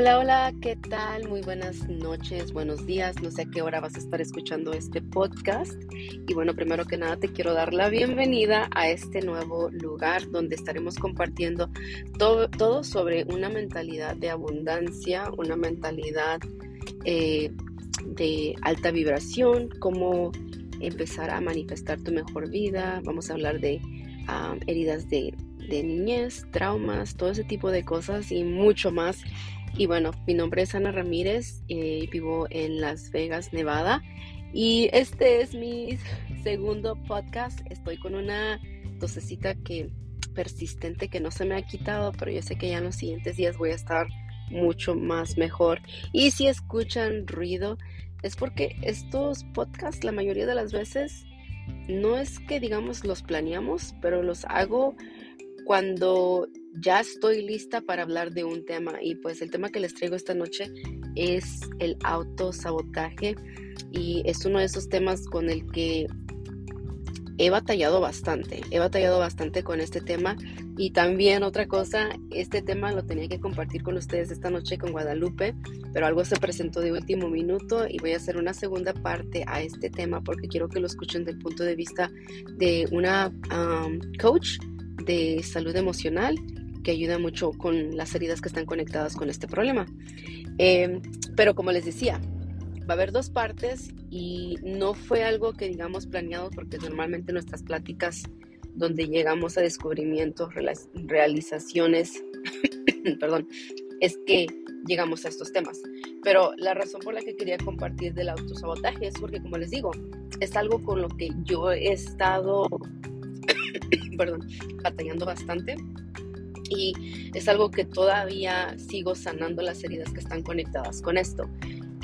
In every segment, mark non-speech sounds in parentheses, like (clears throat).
Hola, hola, ¿qué tal? Muy buenas noches, buenos días. No sé a qué hora vas a estar escuchando este podcast. Y bueno, primero que nada te quiero dar la bienvenida a este nuevo lugar donde estaremos compartiendo todo, todo sobre una mentalidad de abundancia, una mentalidad eh, de alta vibración, cómo empezar a manifestar tu mejor vida. Vamos a hablar de ah, heridas de, de niñez, traumas, todo ese tipo de cosas y mucho más. Y bueno, mi nombre es Ana Ramírez y eh, vivo en Las Vegas, Nevada. Y este es mi (laughs) segundo podcast. Estoy con una tosecita que persistente que no se me ha quitado, pero yo sé que ya en los siguientes días voy a estar mucho más mejor. Y si escuchan ruido, es porque estos podcasts la mayoría de las veces no es que digamos los planeamos, pero los hago cuando ya estoy lista para hablar de un tema y pues el tema que les traigo esta noche es el autosabotaje y es uno de esos temas con el que he batallado bastante, he batallado bastante con este tema y también otra cosa, este tema lo tenía que compartir con ustedes esta noche con Guadalupe, pero algo se presentó de último minuto y voy a hacer una segunda parte a este tema porque quiero que lo escuchen del punto de vista de una coach de salud emocional que ayuda mucho con las heridas que están conectadas con este problema. Em, pero como les decía, va a haber dos partes y no fue algo que digamos planeado porque normalmente nuestras pláticas donde llegamos a descubrimientos, realizaciones, (coughs) perdón, es que llegamos a estos temas. Pero la razón por la que quería compartir del autosabotaje es porque, como les digo, es algo con lo que yo he estado, (coughs) perdón, batallando bastante y es algo que todavía sigo sanando las heridas que están conectadas con esto.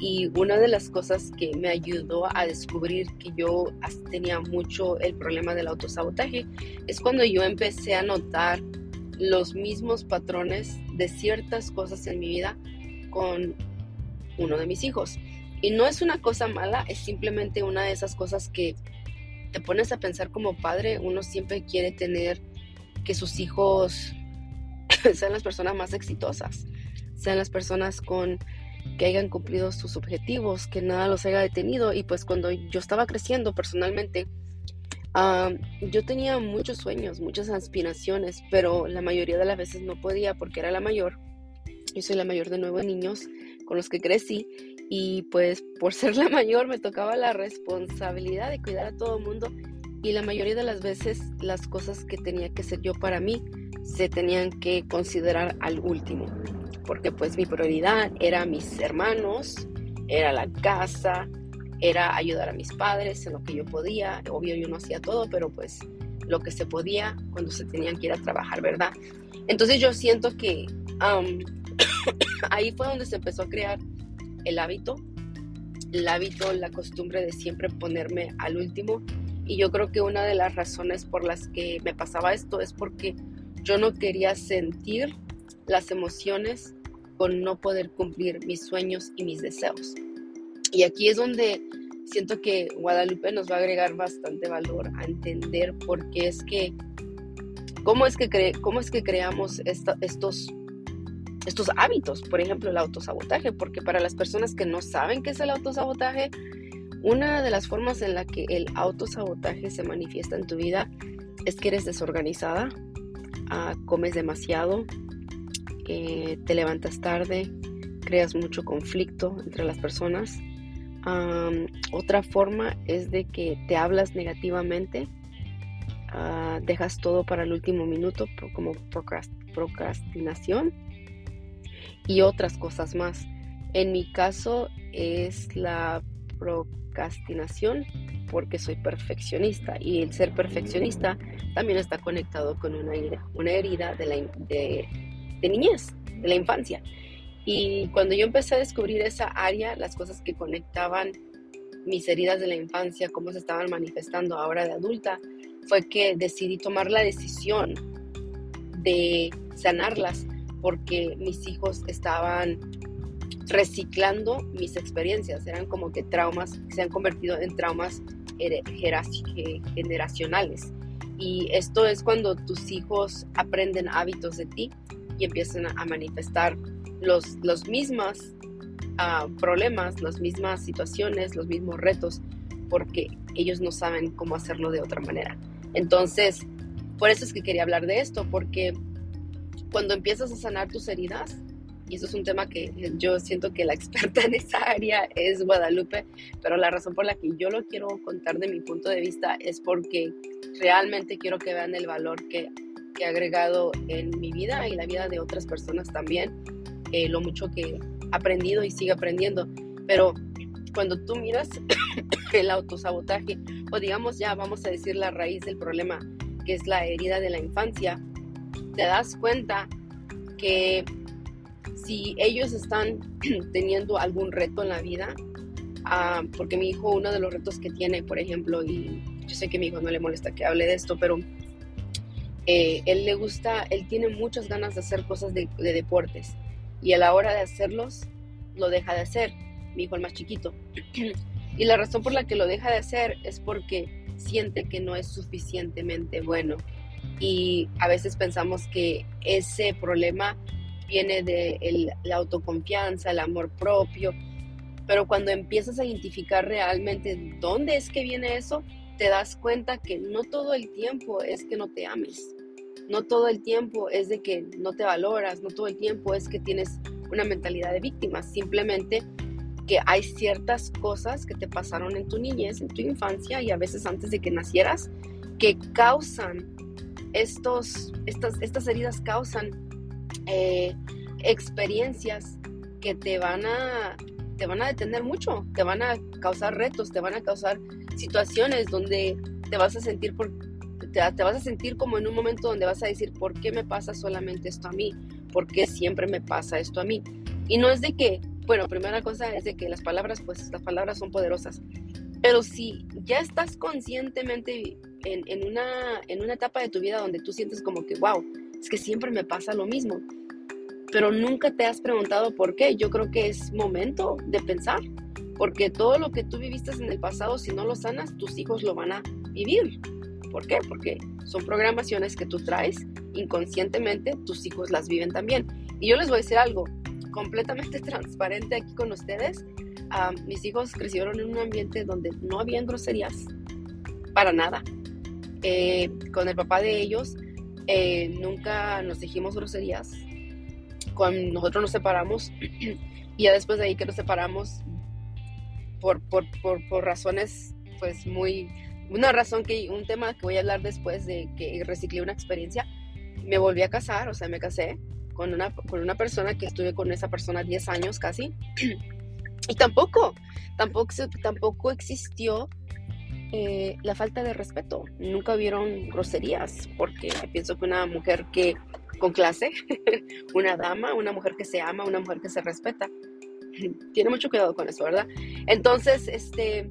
Y una de las cosas que me ayudó a descubrir que yo tenía mucho el problema del autosabotaje es cuando yo empecé a notar los mismos patrones de ciertas cosas en mi vida con uno de mis hijos. Y no es una cosa mala, es simplemente una de esas cosas que te pones a pensar como padre, uno siempre quiere tener que sus hijos (laughs) sean las personas más exitosas, sean las personas con que hayan cumplido sus objetivos, que nada los haya detenido. Y pues cuando yo estaba creciendo personalmente, yo tenía muchos sueños, muchas aspiraciones, pero la mayoría de las veces no podía porque era la mayor. Yo soy la mayor de nueve niños con los que crecí y pues por (laughs) ser la mayor me tocaba la responsabilidad de cuidar a todo el mundo y la mayoría de las veces las cosas que tenía que hacer yo para mí se tenían que considerar al último, porque pues mi prioridad era mis hermanos, era la casa, era ayudar a mis padres en lo que yo podía, obvio yo no hacía todo, pero pues lo que se podía cuando se tenían que ir a trabajar, ¿verdad? Entonces yo siento que (coughs) ahí fue donde se empezó a crear el hábito, el hábito, la costumbre de siempre ponerme al último. Y yo creo que una de las razones por las que me pasaba esto es porque yo no quería sentir las emociones con no poder cumplir mis sueños y mis deseos. Y aquí es donde siento que Guadalupe nos va a agregar bastante valor a entender por qué es que, cómo es que, cómo es que creamos estos, estos hábitos, por ejemplo, el autosabotaje, porque para las personas que no saben qué es el autosabotaje, una de las formas en la que el autosabotaje se manifiesta en tu vida es que eres desorganizada, comes demasiado, eh, te levantas tarde, creas mucho conflicto entre las personas. otra forma es de que te hablas negativamente, ah, dejas todo para el último minuto como procrastinación y otras cosas más. En mi caso es la procrastinación porque soy perfeccionista y el ser perfeccionista también está conectado con una herida, una herida de, la, de, niñez, de la infancia. Y cuando yo empecé a descubrir esa área, las cosas que conectaban mis heridas de la infancia, cómo se estaban manifestando ahora de adulta, fue que decidí tomar la decisión de sanarlas porque mis hijos estaban reciclando mis experiencias, eran como que traumas, se han convertido en traumas generacionales. Y esto es cuando tus hijos aprenden hábitos de ti y empiezan a manifestar los, los mismos ah, problemas, las mismas situaciones, los mismos retos, porque ellos no saben cómo hacerlo de otra manera. Entonces, por eso es que quería hablar de esto, porque cuando empiezas a sanar tus heridas, y eso es un tema que yo siento que la experta en esa área es Guadalupe, pero la razón por la que yo lo quiero contar de mi punto de vista es porque realmente quiero que vean el valor que, he agregado en mi vida y la vida de otras personas también, eh, lo mucho que he aprendido y sigo aprendiendo. Pero cuando tú miras (coughs) el autosabotaje, o digamos ya vamos a decir la raíz del problema, que es la herida de la infancia, te das cuenta que si ellos están (clears throat) teniendo algún reto en la vida, ah, porque mi hijo, uno de los retos que tiene, por ejemplo, y yo sé que a mi hijo no le molesta que hable de esto, pero eh, él le gusta, él tiene muchas ganas de hacer cosas de, de, deportes y a la hora de hacerlos lo deja de hacer, mi hijo el más chiquito. (clears throat) y la razón por la que lo deja de hacer es porque siente que no es suficientemente bueno. Y a veces pensamos que ese problema viene de la autoconfianza, el amor propio, pero cuando empiezas a identificar realmente dónde es que viene eso, te das cuenta que no todo el tiempo es que no te ames, no todo el tiempo es de que no te valoras, no todo el tiempo es que tienes una mentalidad de víctima, simplemente que hay ciertas cosas que te pasaron en tu niñez, en tu infancia y a veces antes de que nacieras, que causan estos, estas, estas heridas causan eh, experiencias que te van a te van a detener mucho, te van a causar retos, te van a causar situaciones donde te vas a sentir por, te, vas a sentir como en un momento donde vas a decir, ¿por qué me pasa solamente esto a mí? ¿Por qué siempre me pasa esto a mí? Y no es de que, bueno, primera cosa es de que las palabras, pues las palabras son poderosas, pero si ya estás conscientemente en, una, en una etapa de tu vida donde tú sientes como que, wow, es que siempre me pasa lo mismo, pero nunca te has preguntado por qué. Yo creo que es momento de pensar, porque todo lo que tú viviste en el pasado, si no lo sanas, tus hijos lo van a vivir. ¿Por qué? Porque son programaciones que tú traes inconscientemente, tus hijos las viven también. Y yo les voy a decir algo completamente (laughs) transparente aquí con ustedes. mis hijos crecieron en un ambiente donde no habían groserías, para nada. Eh, con el papá de ellos eh, nunca nos dijimos groserías. Cuando nosotros nos separamos, (clears throat) y ya después de ahí que nos separamos, por, por, por, por, razones, pues muy. Una razón que, un tema que voy a hablar después de que reciclé una experiencia, me volví a casar, o sea, me casé con una, con una persona que estuve con esa persona 10 años casi. (clears throat) Y tampoco, tampoco, tampoco existió eh, la falta de respeto. Nunca vieron groserías, porque pienso que una mujer que con clase, (laughs) una dama, una mujer que se ama, una mujer que se respeta, (laughs) tiene mucho cuidado con eso, ¿verdad? Entonces, este,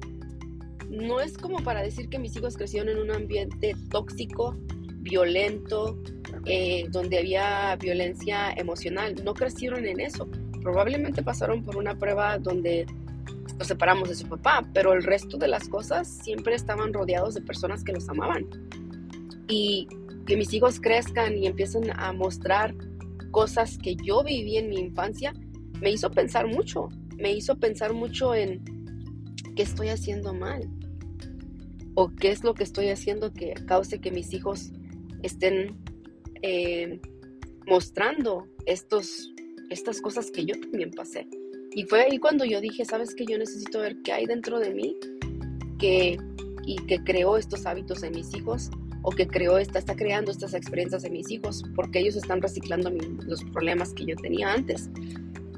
no es como para decir que mis hijos crecieron en un ambiente tóxico, violento, eh, donde había violencia emocional. No crecieron en eso. Probablemente pasaron por una prueba donde nos separamos de su papá, pero el resto de las cosas siempre estaban rodeados de personas que los amaban. Y que mis hijos crezcan y empiecen a mostrar cosas que yo viví en mi infancia, me hizo pensar mucho, me hizo pensar mucho en qué estoy haciendo mal o qué es lo que estoy haciendo que cause que mis hijos estén eh, mostrando estos, estas cosas que yo también pasé. Y fue ahí cuando yo dije, sabes que yo necesito ver qué hay dentro de mí que, y que creó estos hábitos en mis hijos o que creó, está, está creando estas experiencias en mis hijos porque ellos están reciclando los problemas que yo tenía antes.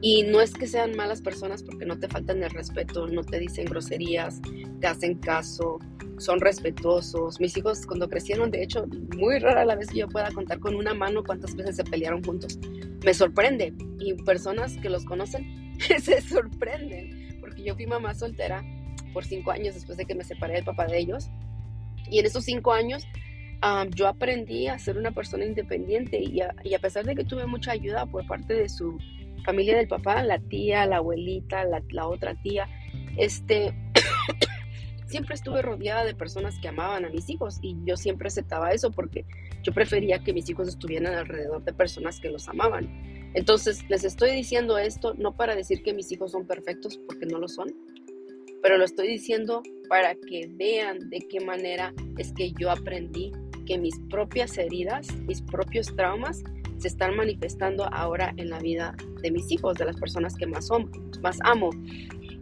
Y no es que sean malas personas porque no te faltan el respeto, no te dicen groserías, te hacen caso, son respetuosos. Mis hijos cuando crecieron, de hecho, muy rara la vez que yo pueda contar con una mano cuántas veces se pelearon juntos. Me sorprende. Y personas que los conocen (laughs) se sorprenden, porque yo fui mamá soltera por cinco años después de que me separé del papá de ellos. Y en esos cinco años yo aprendí a ser una persona independiente y a, y a, pesar de que tuve mucha ayuda por parte de su familia del papá, la tía, la abuelita, la, la otra tía, este, (coughs) siempre estuve rodeada de personas que amaban a mis hijos y yo siempre aceptaba eso porque yo prefería que mis hijos estuvieran alrededor de personas que los amaban Entonces, les estoy diciendo esto no para decir que mis hijos son perfectos, porque no lo son, pero lo estoy diciendo para que vean de qué manera es que yo aprendí que mis propias heridas, mis propios traumas, se están manifestando ahora en la vida de mis hijos, de las personas que más, más amo.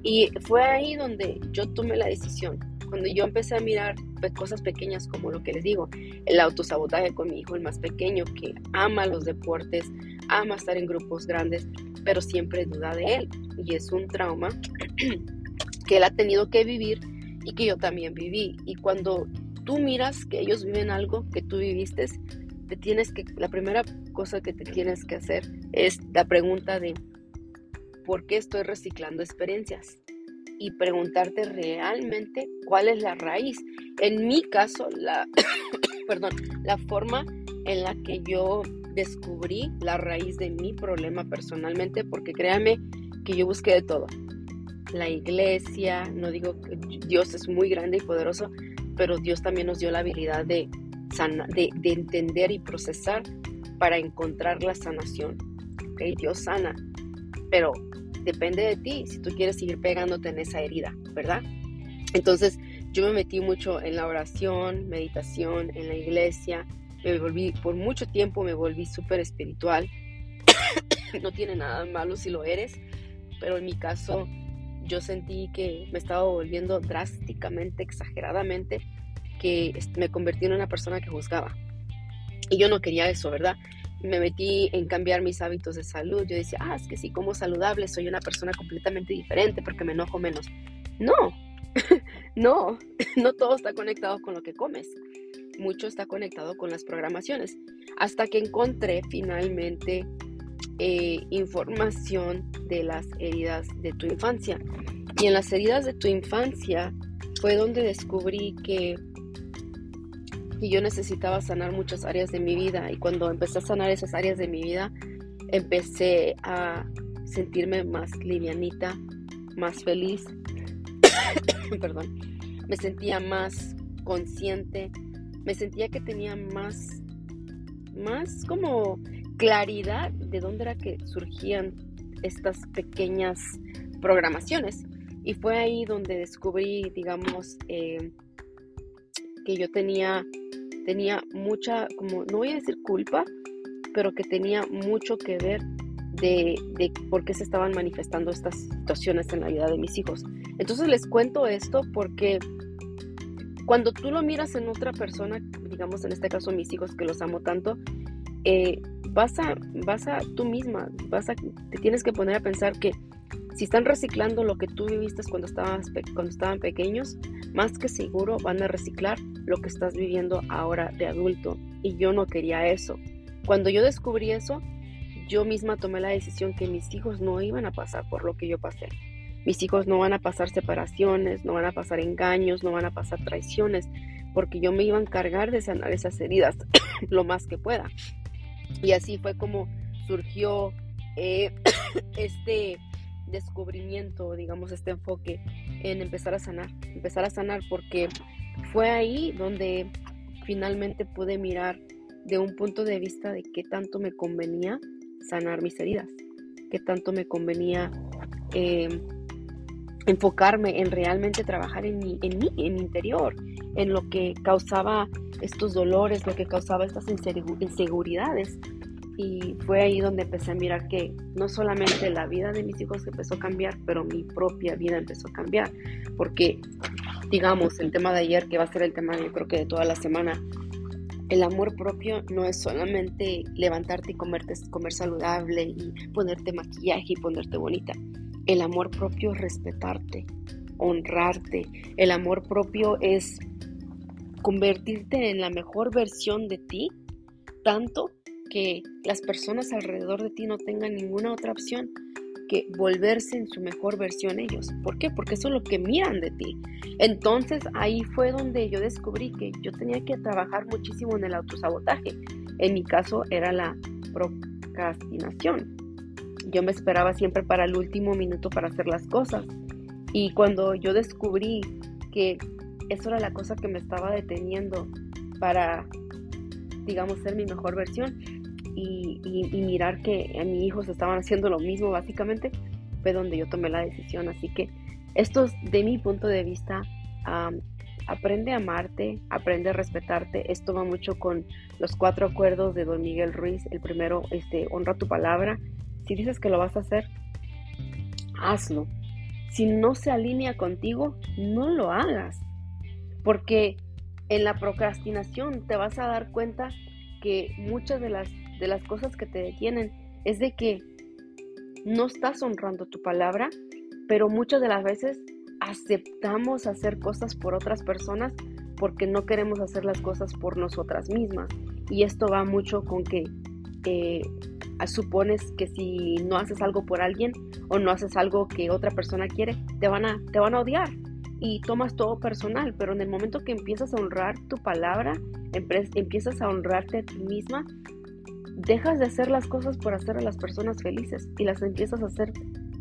Y fue ahí donde yo tomé la decisión, cuando yo empecé a mirar cosas pequeñas como lo que les digo, el autosabotaje con mi hijo, el más pequeño, que ama los deportes, ama estar en grupos grandes, pero siempre duda de él. Y es un trauma (clears throat) que él ha tenido que vivir y que yo también viví. Y cuando tú miras que ellos viven algo que tú viviste, te tienes que, la primera cosa que te tienes que hacer es la pregunta de ¿por qué estoy reciclando experiencias? Y preguntarte realmente cuál es la raíz. En mi caso, la, (coughs) perdón, la forma en la que yo descubrí la raíz de mi problema personalmente, porque créanme que yo busqué de todo. La iglesia, no digo que Dios es muy grande y poderoso, pero Dios también nos dio la habilidad de, de, de entender y procesar para encontrar la sanación. ¿okay? Dios sana, pero depende de ti si tú quieres seguir pegándote en esa herida, ¿verdad? Entonces yo me metí mucho en la oración, meditación, en la iglesia, me volví, por mucho tiempo me volví súper espiritual. (coughs) no tiene nada malo si lo eres, pero en mi caso yo sentí que me estaba volviendo drásticamente, exageradamente, que me convertí en una persona que juzgaba. Y yo no quería eso, ¿verdad? Me metí en cambiar mis hábitos de salud. Yo decía, ah, es que sí, como saludable, soy una persona completamente diferente porque me enojo menos. No, (laughs) no, (laughs) no todo está conectado con lo que comes. Mucho está conectado con las programaciones. Hasta que encontré finalmente eh, información de las heridas de tu infancia. Y en las heridas de tu infancia fue donde descubrí que y yo necesitaba sanar muchas áreas de mi vida y cuando empecé a sanar esas áreas de mi vida, empecé a sentirme más livianita, más feliz, (coughs) perdón, me sentía más consciente, me sentía que tenía más, más como claridad de dónde era que surgían estas pequeñas programaciones. Y fue ahí donde descubrí, digamos, eh, que yo tenía tenía mucha, como, no voy a decir culpa, pero que tenía mucho que ver de, de, por qué se estaban manifestando estas situaciones en la vida de mis hijos. Entonces les cuento esto porque cuando tú lo miras en otra persona, digamos en este caso mis hijos que los amo tanto, eh, vas a, vas a tú misma, vas a, te tienes que poner a pensar que si están reciclando lo que tú viviste cuando, estabas, cuando estaban pequeños, más que seguro van a reciclar lo que estás viviendo ahora de adulto. Y yo no quería eso. Cuando yo descubrí eso, yo misma tomé la decisión que mis hijos no iban a pasar por lo que yo pasé. Mis hijos no van a pasar separaciones, no van a pasar engaños, no van a pasar traiciones, porque yo me iba a encargar de sanar esas heridas (coughs) lo más que pueda. Y así fue como surgió eh, (coughs) este descubrimiento, digamos, este enfoque en empezar a sanar, empezar a sanar porque fue ahí donde finalmente pude mirar de un punto de vista de qué tanto me convenía sanar mis heridas, qué tanto me convenía eh, enfocarme en realmente trabajar en mi, en mí, en mi interior, en lo que causaba estos dolores, lo que causaba estas inseguridades, y fue ahí donde empecé a mirar que no solamente la vida de mis hijos empezó a cambiar, pero mi propia vida empezó a cambiar. Porque, digamos, el tema de ayer, que va a ser el tema yo creo que de toda la semana, el amor propio no es solamente levantarte y comerte, comer saludable y ponerte maquillaje y ponerte bonita. El amor propio es respetarte, honrarte. El amor propio es convertirte en la mejor versión de ti, tanto que las personas alrededor de ti no tengan ninguna otra opción que volverse en su mejor versión ellos. ¿Por qué? Porque eso es lo que miran de ti. Entonces ahí fue donde yo descubrí que yo tenía que trabajar muchísimo en el autosabotaje. En mi caso era la procrastinación. Yo me esperaba siempre para el último minuto para hacer las cosas. Y cuando yo descubrí que eso era la cosa que me estaba deteniendo para, digamos, ser mi mejor versión, y, mirar que a mi hijos estaban haciendo lo mismo básicamente, fue donde yo tomé la decisión. Así que esto es de mi punto de vista. aprende a amarte, aprende a respetarte. Esto va mucho con los cuatro acuerdos de Don Miguel Ruiz. El primero, este, honra tu palabra. Si dices que lo vas a hacer, hazlo. Si no se alinea contigo, no lo hagas. Porque en la procrastinación te vas a dar cuenta que muchas de las, de las cosas que te detienen es de que no estás honrando tu palabra, pero muchas de las veces aceptamos hacer cosas por otras personas porque no queremos hacer las cosas por nosotras mismas. Y esto va mucho con que eh, supones que si no haces algo por alguien o no haces algo que otra persona quiere, te van a, te van a odiar y tomas todo personal, pero en el momento que empiezas a honrar tu palabra, empiezas a honrarte a ti misma, dejas de hacer las cosas por hacer a las personas felices y las empiezas a hacer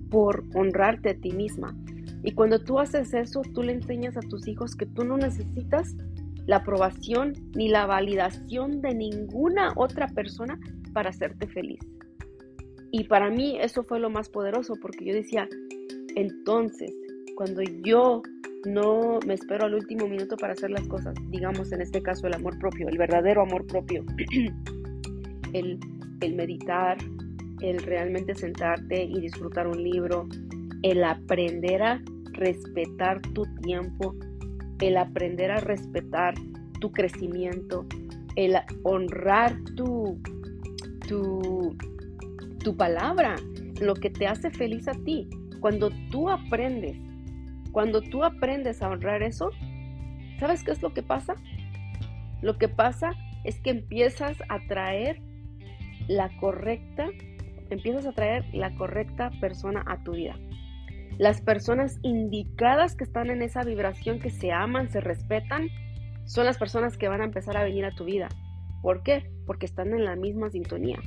por honrarte a ti misma. Y cuando tú haces eso, tú le enseñas a tus hijos que tú no necesitas la aprobación ni la validación de ninguna otra persona para hacerte feliz. Y para mí eso fue lo más poderoso porque yo decía, entonces, cuando yo no me espero al último minuto para hacer las cosas, digamos en este caso el amor propio, el verdadero amor propio, (clears throat) el, el meditar, el realmente sentarte y disfrutar un libro, el aprender a respetar tu tiempo, el aprender a respetar tu crecimiento, el honrar tu, tu, palabra, lo que te hace feliz a ti. Cuando tú aprendes, cuando tú aprendes a honrar eso, ¿sabes qué es lo que pasa? Lo que pasa es que empiezas a traer la correcta, empiezas a traer la correcta persona a tu vida. Las personas indicadas que están en esa vibración, que se aman, se respetan, son las personas que van a empezar a venir a tu vida. ¿Por qué? Porque están en la misma sintonía.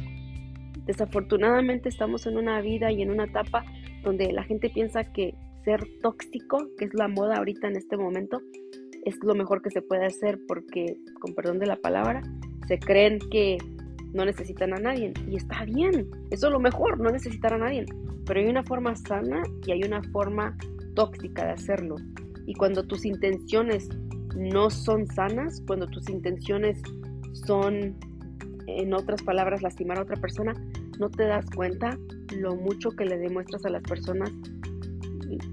Desafortunadamente estamos en una vida y en una etapa donde la gente piensa que ser tóxico, que es la moda ahorita en este momento, es lo mejor que se puede hacer porque, con perdón de la palabra, se creen que no necesitan a nadie. Y está bien, eso es lo mejor, no necesitar a nadie. Pero hay una forma sana y hay una forma tóxica de hacerlo. Y cuando tus intenciones no son sanas, cuando tus intenciones son, en otras palabras, lastimar a otra persona, no te das cuenta lo mucho que le demuestras a las personas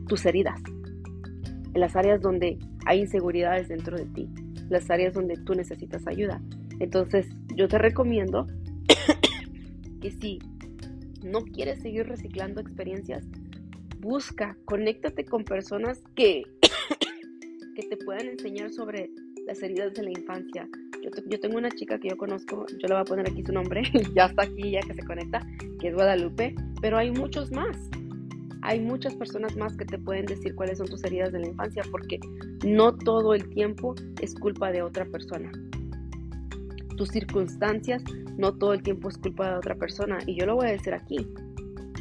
tus heridas, las áreas donde hay inseguridades dentro de ti, las áreas donde tú necesitas ayuda. Entonces, yo te recomiendo (coughs) que si no quieres seguir reciclando experiencias, busca, conéctate con personas que, (coughs) que te puedan enseñar sobre las heridas de la infancia. Yo, tengo una chica que yo conozco, yo le voy a poner aquí su nombre, (laughs) ya está aquí, ya que se conecta, que es Guadalupe, pero hay muchos más. Hay muchas personas más que te pueden decir cuáles son tus heridas de la infancia, porque no todo el tiempo es culpa de otra persona. Tus circunstancias no todo el tiempo es culpa de otra persona. Y yo lo voy a decir aquí.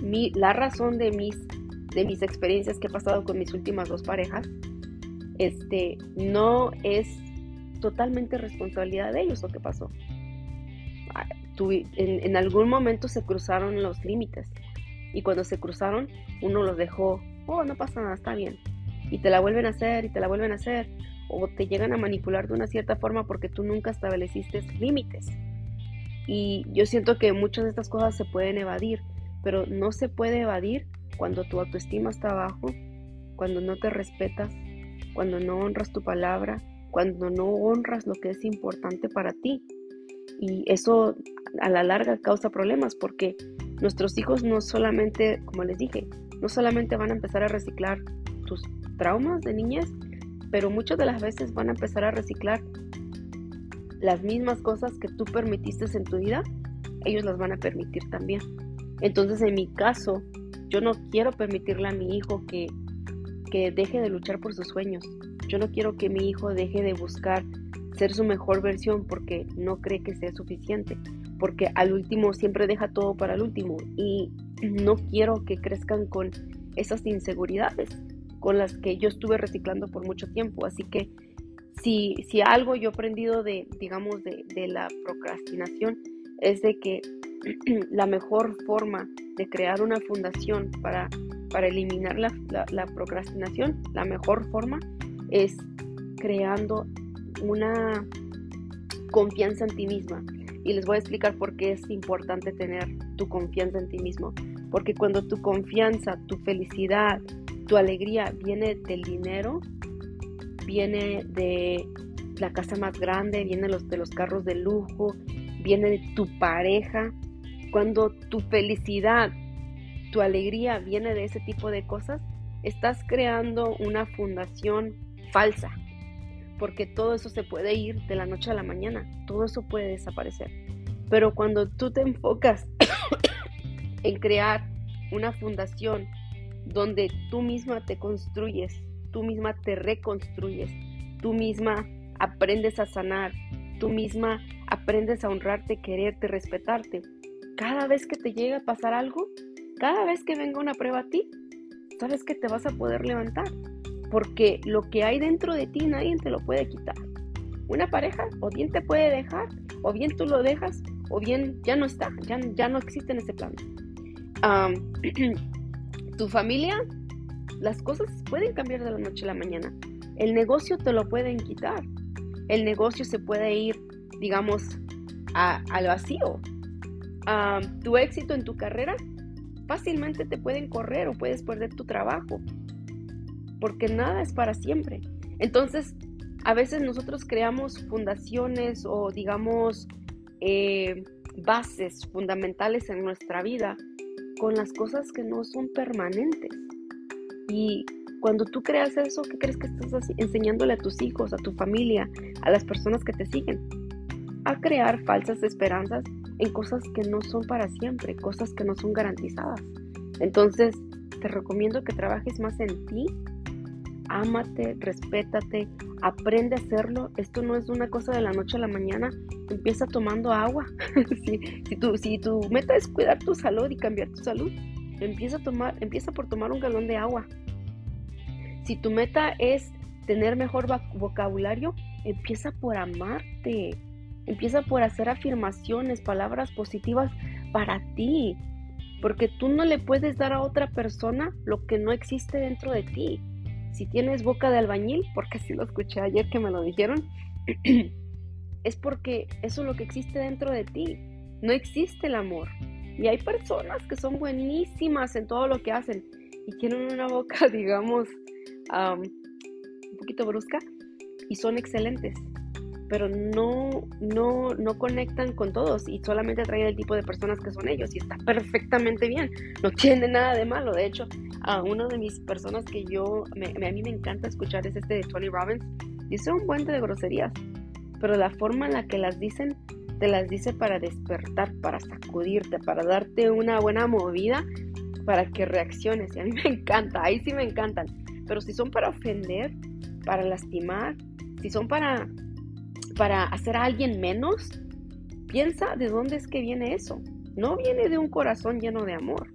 Mi, la razón de mis, de mis experiencias que he pasado con mis últimas dos parejas, este, no es totalmente responsabilidad de ellos lo que pasó. Ah, en, en algún momento se cruzaron los límites y cuando se cruzaron uno los dejó, oh, no pasa nada, está bien. Y te la vuelven a hacer y te la vuelven a hacer o te llegan a manipular de una cierta forma porque tú nunca estableciste límites. Y yo siento que muchas de estas cosas se pueden evadir, pero no se puede evadir cuando tu autoestima está bajo, cuando no te respetas, cuando no honras tu palabra, cuando no honras lo que es importante para ti. Y eso a la larga causa problemas porque nuestros hijos no solamente, como les dije, no solamente van a empezar a reciclar tus traumas de niñez, pero muchas de las veces van a empezar a reciclar las mismas cosas que tú permitiste en tu vida, ellos las van a permitir también. Entonces, en mi caso, yo no quiero permitirle a mi hijo que, que deje de luchar por sus sueños. Yo no quiero que mi hijo deje de buscar ser su mejor versión porque no cree que sea suficiente, porque al último siempre deja todo para el último y no quiero que crezcan con esas inseguridades con las que yo estuve reciclando por mucho tiempo. Así que si, si algo yo he aprendido de, digamos, de, la procrastinación es de que (clears throat) la mejor forma de crear una fundación para, para eliminar la, la procrastinación, la mejor forma es creando una confianza en ti misma. Y les voy a explicar por qué es importante tener tu confianza en ti mismo. Porque cuando tu confianza, tu felicidad, tu alegría viene del dinero, viene de la casa más grande, viene los, de los carros de lujo, viene de tu pareja. Cuando tu felicidad, tu alegría viene de ese tipo de cosas, estás creando una fundación falsa, porque todo eso se puede ir de la noche a la mañana, todo eso puede desaparecer. Pero cuando tú te enfocas (coughs) en crear una fundación donde tú misma te construyes, tú misma te reconstruyes, tú misma aprendes a sanar, tú misma aprendes a honrarte, quererte, respetarte. Cada vez que te llega a pasar algo, cada vez que venga una prueba a ti, sabes que te vas a poder levantar, porque lo que hay dentro de ti nadie te lo puede quitar. Una pareja o bien te puede dejar, o bien tú lo dejas, o bien ya no está, ya, ya no existe en ese plano. (clears throat) tu familia, las cosas pueden cambiar de la noche a la mañana. El negocio te lo pueden quitar. El negocio se puede ir, digamos, al vacío. tu éxito en tu carrera fácilmente te pueden correr o puedes perder tu trabajo. Porque nada es para siempre. Entonces, a veces nosotros creamos fundaciones o digamos eh, bases fundamentales en nuestra vida con las cosas que no son permanentes. Y cuando tú creas eso, ¿qué crees que estás enseñándole a tus hijos, a tu familia, a las personas que te siguen? A crear falsas esperanzas en cosas que no son para siempre, cosas que no son garantizadas. Entonces, te recomiendo que trabajes más en ti, ámate, respétate, aprende a hacerlo. Esto no es una cosa de la noche a la mañana. Empieza tomando agua. (laughs) si, tu, si tu meta es cuidar tu salud y cambiar tu salud, empieza, a tomar, empieza por tomar un galón de agua. Si tu meta es tener mejor vocabulario, empieza por amarte. Empieza por hacer afirmaciones, palabras positivas para ti. Porque tú no le puedes dar a otra persona lo que no existe dentro de ti. Si tienes boca de albañil, porque así lo escuché ayer que me lo dijeron, (clears throat) es porque eso es lo que existe dentro de ti. No existe el amor. Y hay personas que son buenísimas en todo lo que hacen y tienen una boca, (laughs) digamos, un poquito brusca y son excelentes pero no, no, no conectan con todos y solamente atraen el tipo de personas que son ellos y está perfectamente bien, no tiene nada de malo. De hecho, a una de mis personas que yo, a mí me encanta escuchar es este de Tony Robbins, dice un buen de groserías, pero la forma en la que las dicen, te las dice para despertar, para sacudirte, para darte una buena movida, para que reacciones. Y a mí me encanta, ahí sí me encantan. Pero si son para ofender, para lastimar, si son para para hacer a alguien menos, piensa de dónde es que viene eso. No viene de un corazón lleno de amor.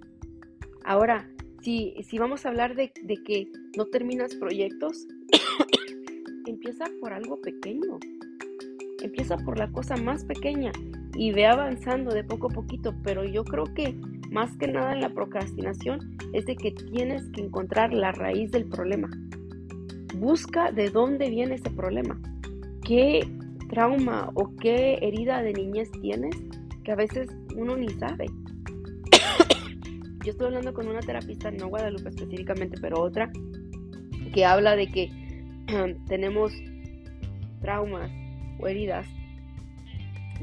Ahora, si, si vamos a hablar de, de que no terminas proyectos, (coughs) empieza por algo pequeño. Empieza por la cosa más pequeña y ve avanzando de poco a poquito, pero yo creo que más que nada en la procrastinación es de que tienes que encontrar la raíz del problema. Busca de dónde viene ese problema. ¿Qué trauma o qué herida de niñez tienes que a veces uno ni sabe. Yo estoy hablando con una terapista, no Guadalupe específicamente, pero otra, que habla de que tenemos traumas o heridas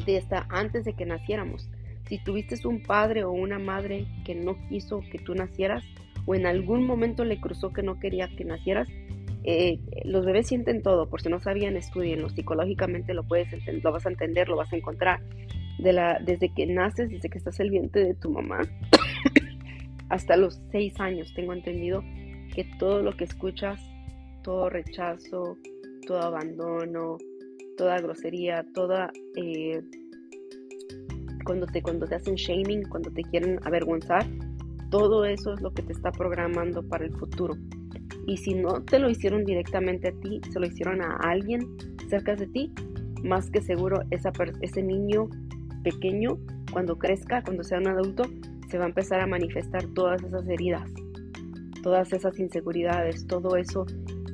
de esta antes de que naciéramos. Si tuviste un padre o una madre que no quiso que tú nacieras o en algún momento le cruzó que no quería que nacieras, eh, los bebés sienten todo, por si no sabían, estudienlo, psicológicamente lo puedes lo vas a entender, lo vas a encontrar. De la, desde que naces, desde que estás el vientre de tu mamá, (coughs) hasta los seis años, tengo entendido que todo lo que escuchas, todo rechazo, todo abandono, toda grosería, toda eh, cuando te cuando te hacen shaming, cuando te quieren avergonzar, todo eso es lo que te está programando para el futuro. Y si no te lo hicieron directamente a ti, se lo hicieron a alguien cerca de ti, más que seguro esa, ese niño pequeño, cuando crezca, cuando sea un adulto, se va a empezar a manifestar todas esas heridas, todas esas inseguridades, todo eso,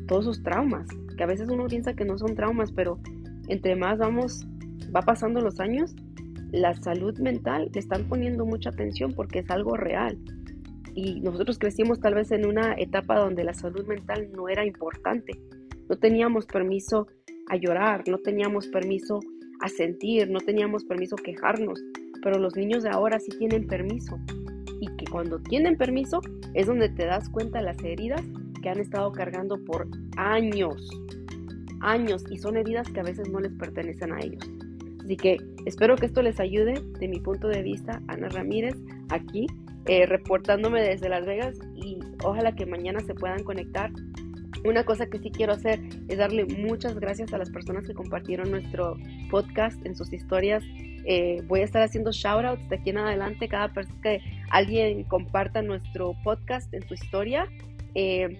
todos esos traumas, que a veces uno piensa que no son traumas, pero entre más vamos, va pasando los años, la salud mental le están poniendo mucha atención porque es algo real. Y nosotros crecimos tal vez en una etapa donde la salud mental no era importante. No teníamos permiso a llorar, no teníamos permiso a sentir, no teníamos permiso a quejarnos. Pero los niños de ahora sí tienen permiso. Y que cuando tienen permiso es donde te das cuenta de las heridas que han estado cargando por años. Años. Y son heridas que a veces no les pertenecen a ellos. Así que espero que esto les ayude de mi punto de vista. Ana Ramírez, aquí, eh, reportándome desde Las Vegas y ojalá que mañana se puedan conectar. Una cosa que sí quiero hacer es darle muchas gracias a las personas que compartieron nuestro podcast en sus historias. Eh, voy a estar haciendo shoutouts de aquí en adelante cada vez que alguien comparta nuestro podcast en su historia. Eh,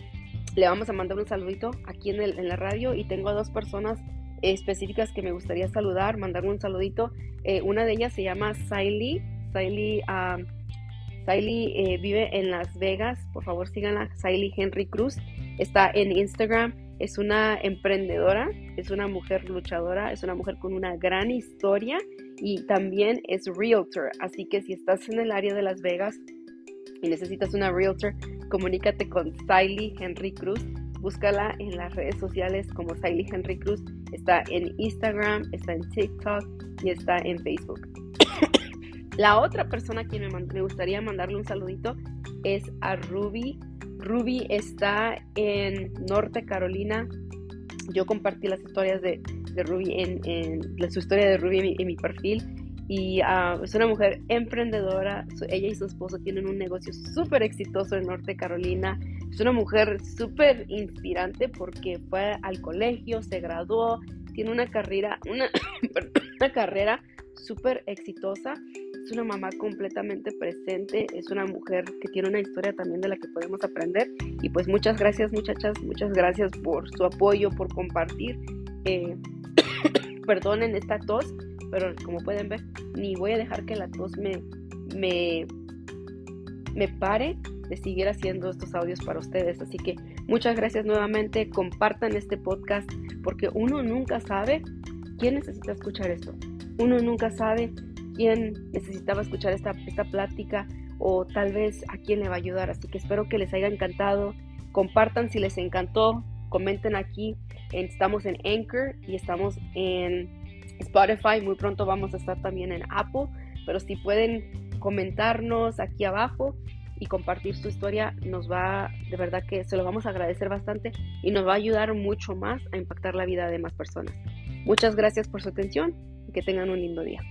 le vamos a mandar un saludito aquí en, el, en la radio y tengo a dos personas específicas que me gustaría saludar, mandarle un saludito. Eh, una de ellas se llama Saily. Saily, uh, vive en Las Vegas. Por favor, síganla. Saily Henry Cruz. Está en Instagram. Es una emprendedora, es una mujer luchadora, es una mujer con una gran historia y también es realtor. Así que si estás en el área de Las Vegas y necesitas una realtor, comunícate con Saily Henry Cruz Búscala en las redes sociales como Siley Henry Cruz. Está en Instagram, está en TikTok y está en Facebook. La otra persona a quien me, gustaría mandarle un saludito es a Ruby. Ruby está en Norte Carolina. Yo compartí las historias de, Ruby en, su historia de Ruby en mi perfil y ah, es una mujer emprendedora. ella y su esposo tienen un negocio súper exitoso en Norte Carolina. Es una mujer súper inspirante porque fue al colegio, se graduó, tiene una carrera, una, (coughs) (coughs) una carrera súper exitosa. Es una mamá completamente presente, es una mujer que tiene una historia también de la que podemos aprender. Y pues muchas gracias muchachas, muchas gracias por su apoyo, por compartir. Eh, (coughs) perdonen esta tos, pero como pueden ver, ni voy a dejar que la tos me, me, me pare de seguir haciendo estos audios para ustedes. Así que muchas gracias nuevamente, compartan este podcast porque uno nunca sabe quién necesita escuchar esto. Uno nunca sabe quién necesitaba escuchar esta, esta plática o tal vez a quién le va a ayudar. Así que espero que les haya encantado. Compartan si les encantó, comenten aquí. Estamos en Anchor y estamos en Spotify, muy pronto vamos a estar también en Apple, pero si pueden comentarnos aquí abajo y compartir su historia, nos va, de verdad que se lo vamos a agradecer bastante y nos va a ayudar mucho más a impactar la vida de más personas. Muchas gracias por su atención y que tengan un lindo día.